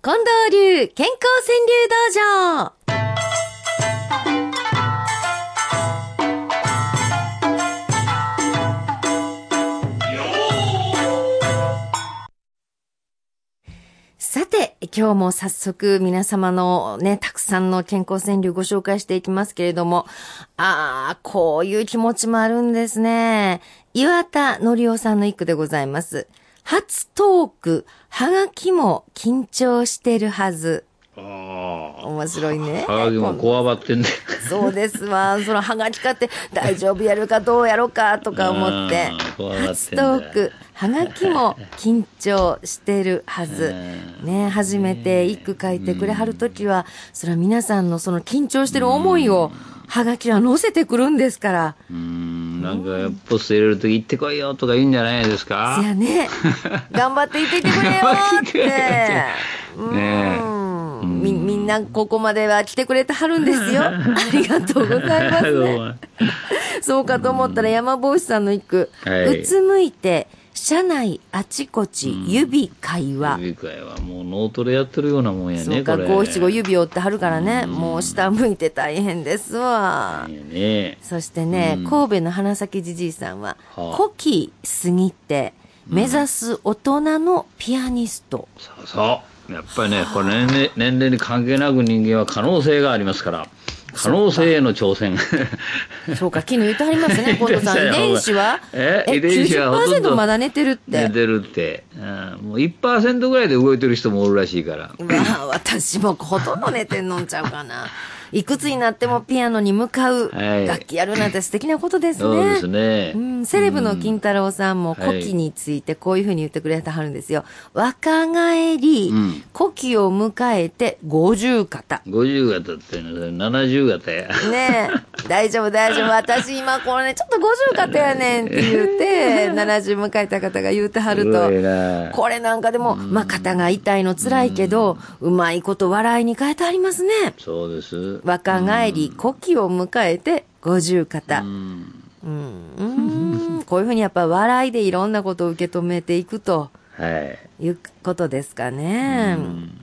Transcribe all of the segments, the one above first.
近藤流健康川柳道場さて、今日も早速皆様のね、たくさんの健康川柳ご紹介していきますけれども、ああ、こういう気持ちもあるんですね。岩田のりおさんの一句でございます。初トーク、はがきも緊張してるはず。ああ。面白いね。はがきもこわばってんね。そうですわ。そのはがきかって大丈夫やるかどうやろうかとか思って初トーク、はがきも緊張してるはず。ね、初めて一句書いてくれはるときは、それは皆さんのその緊張してる思いを、はがきは載せてくるんですから。うーん、なんか、ポスト入れるとき行ってこいよとか言うんじゃないですか？せやね。頑張っていってき てくれよって。うねんみ、みんなここまでは来てくれてはるんですよ。ありがとうございますね。そうかと思ったら山帽子さんの一句。はいうつむいて、車内あちこち指会話。指会はもう脳トレやってるようなもんやね、そうか。五七五指折ってはるからね。もう下向いて大変ですわ。ね。そしてね、神戸の花咲じじいさんは、はあ古希過ぎて、目指す大人のピアニスト。そうそう。やっぱりね、これ年齢、年齢に関係なく人間は可能性がありますから。可能性への挑戦。そうか、昨日言ってはりますね、近藤さん。遺伝子は？え遺伝子はほとんど90%まだ寝てるって。寝てるって。うんもう1%ぐらいで動いてる人もおるらしいから。うわあ私もほとんど寝てんのんちゃうかな。いくつになってもピアノに向かうはい楽器やるなんて素敵なことですね。そうですね。うん、セレブの金太郎さんも古希についてこういうふうに言ってくれてはるんですよ。若返り、うん古希を迎えて50型。50型っていうのは70型や。ねえ、大丈夫大丈夫。私今これね、ちょっと50型やねんって言うて、70迎えた方が言うてはると。これなんかでも、まあ肩が痛いの辛いけど、うまいこと笑いに変えてありますね。そうです。若返り、古希を迎えて50型。うんうん、うんこういうふうにやっぱ笑いでいろんなことを受け止めていくとはい。いうことですかね。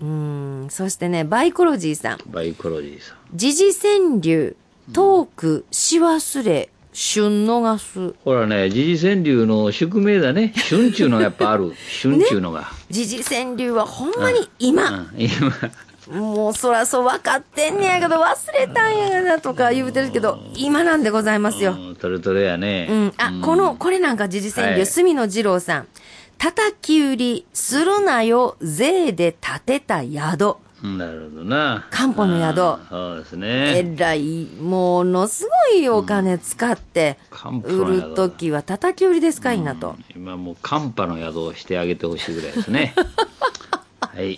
うん、そしてね、バイコロジーさん。バイコロジーさん。時事川柳、トーク、し忘れ、旬逃す。ほらね、時事川柳の宿命だね。春ちゅうのがやっぱある。春ちゅうのが。時事川柳はほんまに今、うん、今。もうそらそう分かってんねやけど忘れたんやなとか言うてるけど、今なんでございますよ。うんトレトレやね。うん。あ、この、これなんか時事川柳、はい住野二郎さん。叩き売りするなよ、税で建てた宿。うんなるほどな。漢方の宿うんそうですえね。らい、ものすごいお金使って、売宿るときは叩き売りですかいなと。今もう寒波の宿をしてあげてほしいぐらいですね。はい。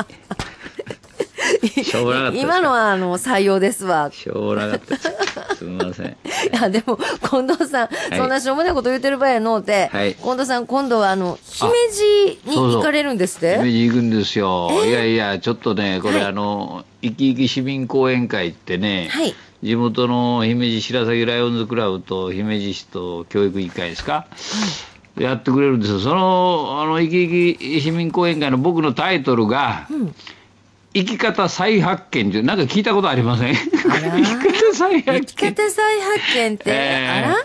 しょうがなかった今のはあの採用ですわ。しょうがなかったです。すみません。いや、でも、近藤さん、そんなしょうもないこと言ってる場合やのうて、はい。近藤さん、今度はあの、姫路に行かれるんですって？姫路行くんですよ。いやいや、ちょっとね、これ、はいあの、いきいき市民講演会ってね、はい。地元の姫路白崎ライオンズクラブと姫路市と教育委員会ですか、やってくれるんですよ。その、あの、いきいき市民講演会の僕のタイトルが、生き方再発見ってなんか聞いたことありません？生きら方再生き発見。方再発見って、えー。あら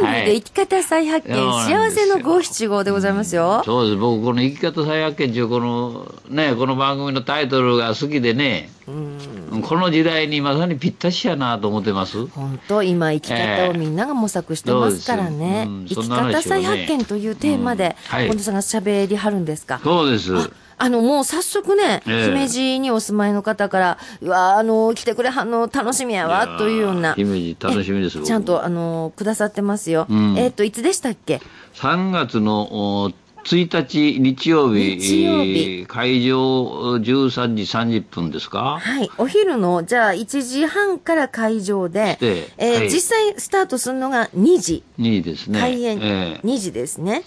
川柳で生き方再発見、はい幸せの五七五でございますよ。そうです。僕、この生き方再発見っていう、この、ね、この番組のタイトルが好きでね、この時代にまさにぴったしやなと思ってます。本当今生き方をみんなが模索してますからね。そうですうん生き方再発見というテーマで、近藤さんが喋りはるんですか？そうです。あの、もう早速ね、ええ姫路にお住まいの方から、うわあの、来てくれはんの楽しみやわ、というような。姫路楽しみですちゃんと、あの、くださってますよ。うんえっ、と、いつでしたっけ？3月のお1日日曜日、日曜日えー会場13時30分ですか？はい。お昼の、じゃあ、1時半から会場で、でえーはい実際スタートするのが2時。にですね。開演えー2時ですね。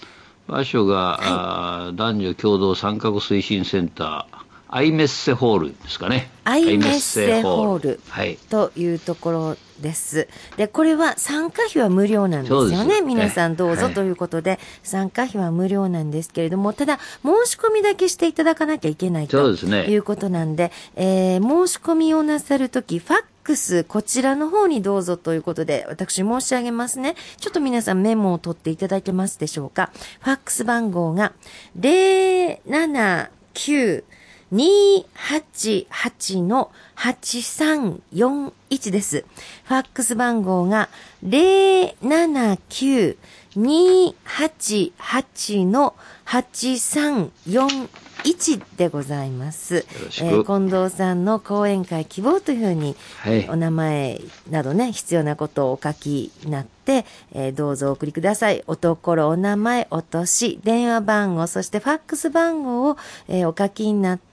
場所が、あー男女共同参画推進センター、アイメッセホールですかね。アイメッセホールはい。というところです。で、これは参加費は無料なんですよね。皆さんどうぞはいということで、参加費は無料なんですけれども、ただ、申し込みだけしていただかなきゃいけないとそうですねいうことなんで、えー申し込みをなさるとき、ファックス、こちらの方にどうぞということで、私申し上げますね。ちょっと皆さんメモを取っていただけますでしょうか。ファックス番号が、079 288の8341です。ファックス番号が079-288の8341でございます。えー近藤さんの講演会希望というふうに、はいお名前などね、必要なことをお書きになって、えーどうぞお送りください。おところ、お名前、お年、電話番号、そしてファックス番号を、えーお書きになって、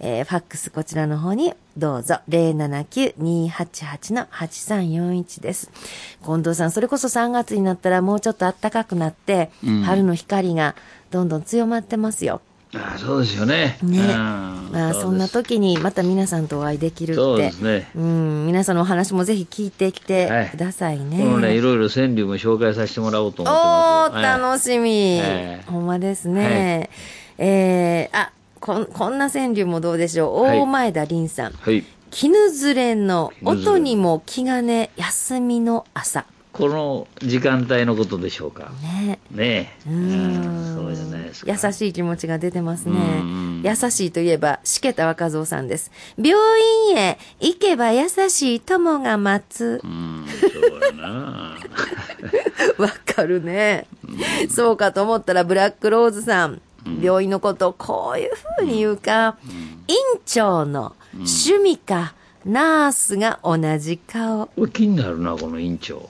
えーファックスこちらの方にどうぞ。079-288-8341です。近藤さん、それこそ3月になったらもうちょっと暖かくなって、うん春の光がどんどん強まってますよ。ああそうですよね。ね。うんまあ、そんな時にまた皆さんとお会いできるって。そうですねうん、皆さんのお話もぜひ聞いてきてくださいね。ですこのね、いろいろ川柳も紹介させてもらおうと思っておます。ー、楽しみ。はいほんまですね。えー、あ、こん、こんな川柳もどうでしょう？はい大前田凛さん。はい。絹ずれの音にも気兼ね休みの朝。この時間帯のことでしょうか？ね。ねえ。ううんんそうじゃないですか。優しい気持ちが出てますねうん。優しいといえば、しけた若造さんです。病院へ行けば優しい友が待つう。ん、そうやな。わかるね。そうかと思ったら、ブラックローズさん。病院のことをこういう風に言うか、院長の趣味か、ナースが同じ顔。気になるな、この院長。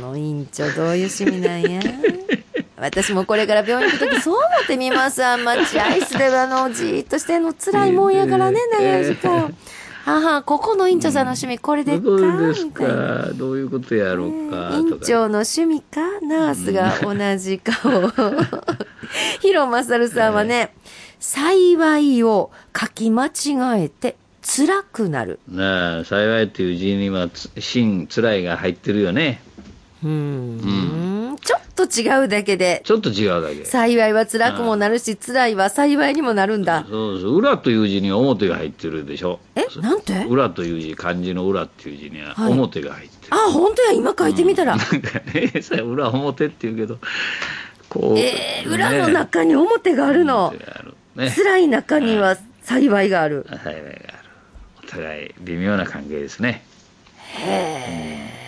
の院長どういう趣味なんや？私もこれから病院行くときそう思ってみます。あんま待合室であの、じーっとしてんの辛いもんやからね、長い時間。はは、ここの院長さんの趣味これでっか？どうですみたいな。かどういうことやろうか？院。長の趣味か？ナースが同じ顔。広正さんはね、幸いを書き間違えて辛くなる。なあ、幸いっていう字には、つ真、辛いが入ってるよね。うーん。ちょっと違うだけで、ちょっと違うだけ。幸いは辛くもなるし、辛いは幸いにもなるんだ。そうです。裏という字には表が入ってるでしょ。え？なんて？裏という字、漢字の裏っていう字にははい表が入ってる。あ、本当や、今書いてみたら。なんかね、さ裏表って言うけど、こう。えー、裏の中に表があるの。ね。辛い中には幸いがある。幸いがある。お互い微妙な関係ですね。へ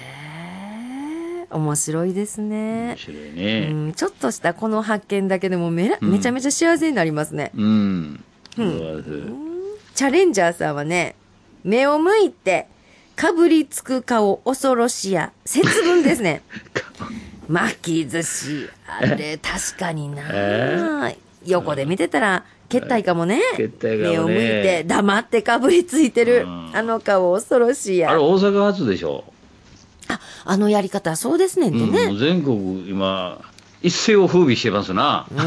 ー面白いですね面。白いうね。ん、ちょっとしたこの発見だけでもめらうんめちゃめちゃ幸せになりますね。うん。そううんチャレンジャーさんはね、目を向いて、かぶりつく顔恐ろしや、節分ですね。巻き寿司。あれ、確かにな、え？横で見てたら、決体かもね。ね目を向いて、黙ってかぶりついてる。うんあの顔恐ろしやあれ、。大阪発でしょ？あ、あのやり方、そうですねんてうん、ね。全国、今、一世を風靡してますな。うん。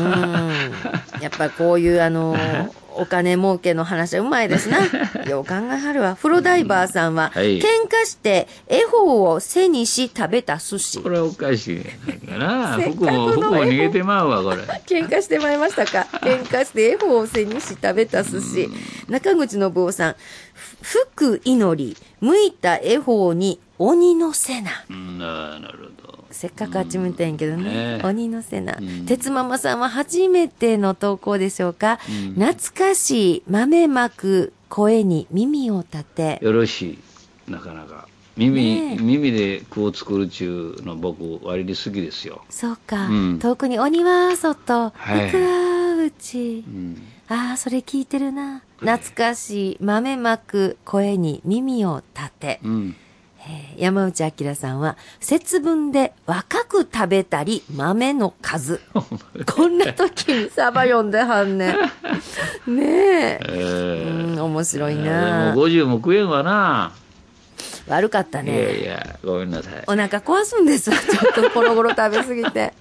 やっぱこういうあの、お金儲けの話はうまいですな。よう考えはるわ。風呂ダイバーさんは、はい喧嘩して恵方を背にし食べた寿司こ。れはおかしいかな。せっ服も、かくの服も逃げてまうわ、これ。喧嘩してまいりましたか 喧嘩して恵方を背にし食べた寿司。中口信夫さん、ふ福祈り、向いた恵方に鬼のせな。うん、ななるほど。せっかくあっち向いたんやけどね。ね鬼のせな。うん鉄ママさんは初めての投稿でしょうか、うん懐かしい豆まく声に耳を立て。よろしい、なかなか。耳、ねえ耳で句を作るっちゅうの僕、割に好きですよ。そうか。うん遠くに鬼は外、はい福は内。うん。ああ、それ聞いてるな。懐かしい豆まく声に耳を立て。うん。えー山内明さんは、節分で若く食べたり豆の数。こんな時にサバ読んではんねん。ねえ。えーうん、面白いでなも50も食えんわな。悪かったいやいね。や、ごめんなさい。お腹壊すんですわ。ちょっとこの頃食べ過ぎて。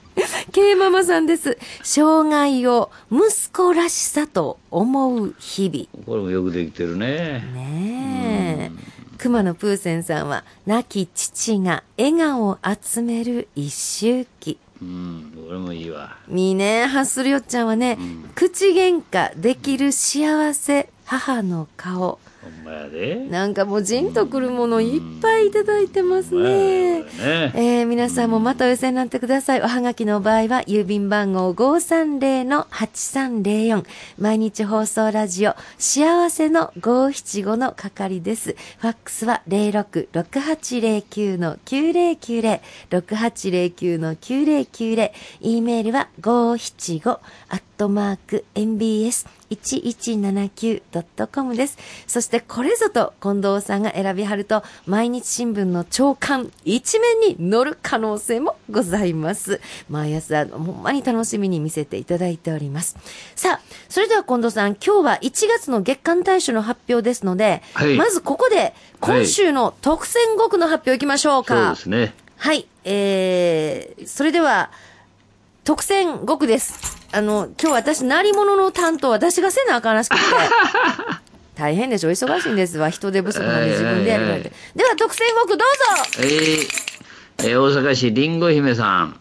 K ママさんです。障害を息子らしさと思う日々。これもよくできてるね。ねえ。熊野プーセンさんは、亡き父が笑顔を集める一周期。うん、これもいいわ。いいね。ハッスルよっちゃんはね、口喧嘩できる幸せ、母の顔。ほんまやで。なんかもうじんとくるものいっぱいいただいてますね。ねえー皆さんもまたお寄せになってください。おはがきの場合は、郵便番号530-8304。毎日放送ラジオ、幸せの575の係です。ファックスは06-6809-9090、6809-9090。e メールは575、アットマーク、mbs。1179.com です。そしてこれぞと近藤さんが選びはると毎日新聞の朝刊一面に載る可能性もございます。毎朝ほんまに楽しみに見せていただいております。さあ、それでは近藤さん今日は1月の月間大賞の発表ですので、はいまずここで今週の特選5区の発表いきましょうそうか。ですね。はい、えー、それでは、特選5区です。あの、今日私、鳴り物の担当、私がせなあかんらしくて。大変でしょ忙しいんですわ。人手不足なんで自分でやるなんて。では、特選5区どうぞえーえー大阪市りんご姫さん。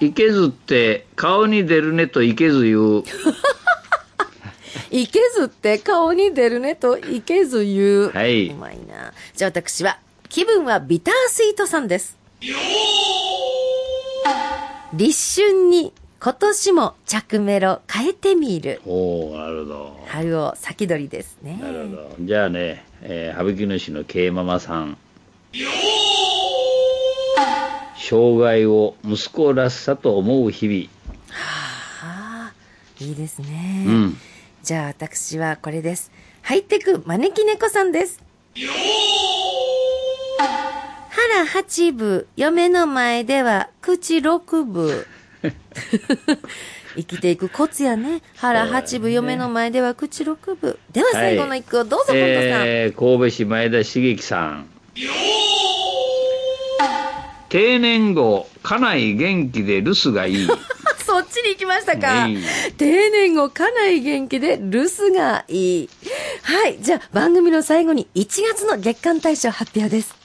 いけずって顔に出るねといけず言う。いけずって顔に出るねといけず言う。はいうまいな。じゃあ私は、気分はビタースイートさんです。立春に今年も着メロ変えてみる。おおなるほど。春を先取りですね。なるほど。じゃあね、えー、羽吹主の K ママさん。障害を息子らしさと思う日ああ、いいですね。々。うん。じゃあ私はこれです。ハイテク招き猫さんです。腹八分、嫁の前では口六分。生きていくコツやね。腹八分、嫁の前では口六分。では最後の一句をどうぞ、近藤さん。えー、神戸市前田茂樹さん。定年後、家内元気で留守がいい。そっちに行きましたかね。定年後、家内元気で留守がいい。はい。じゃあ、番組の最後に1月の月間大賞発表です。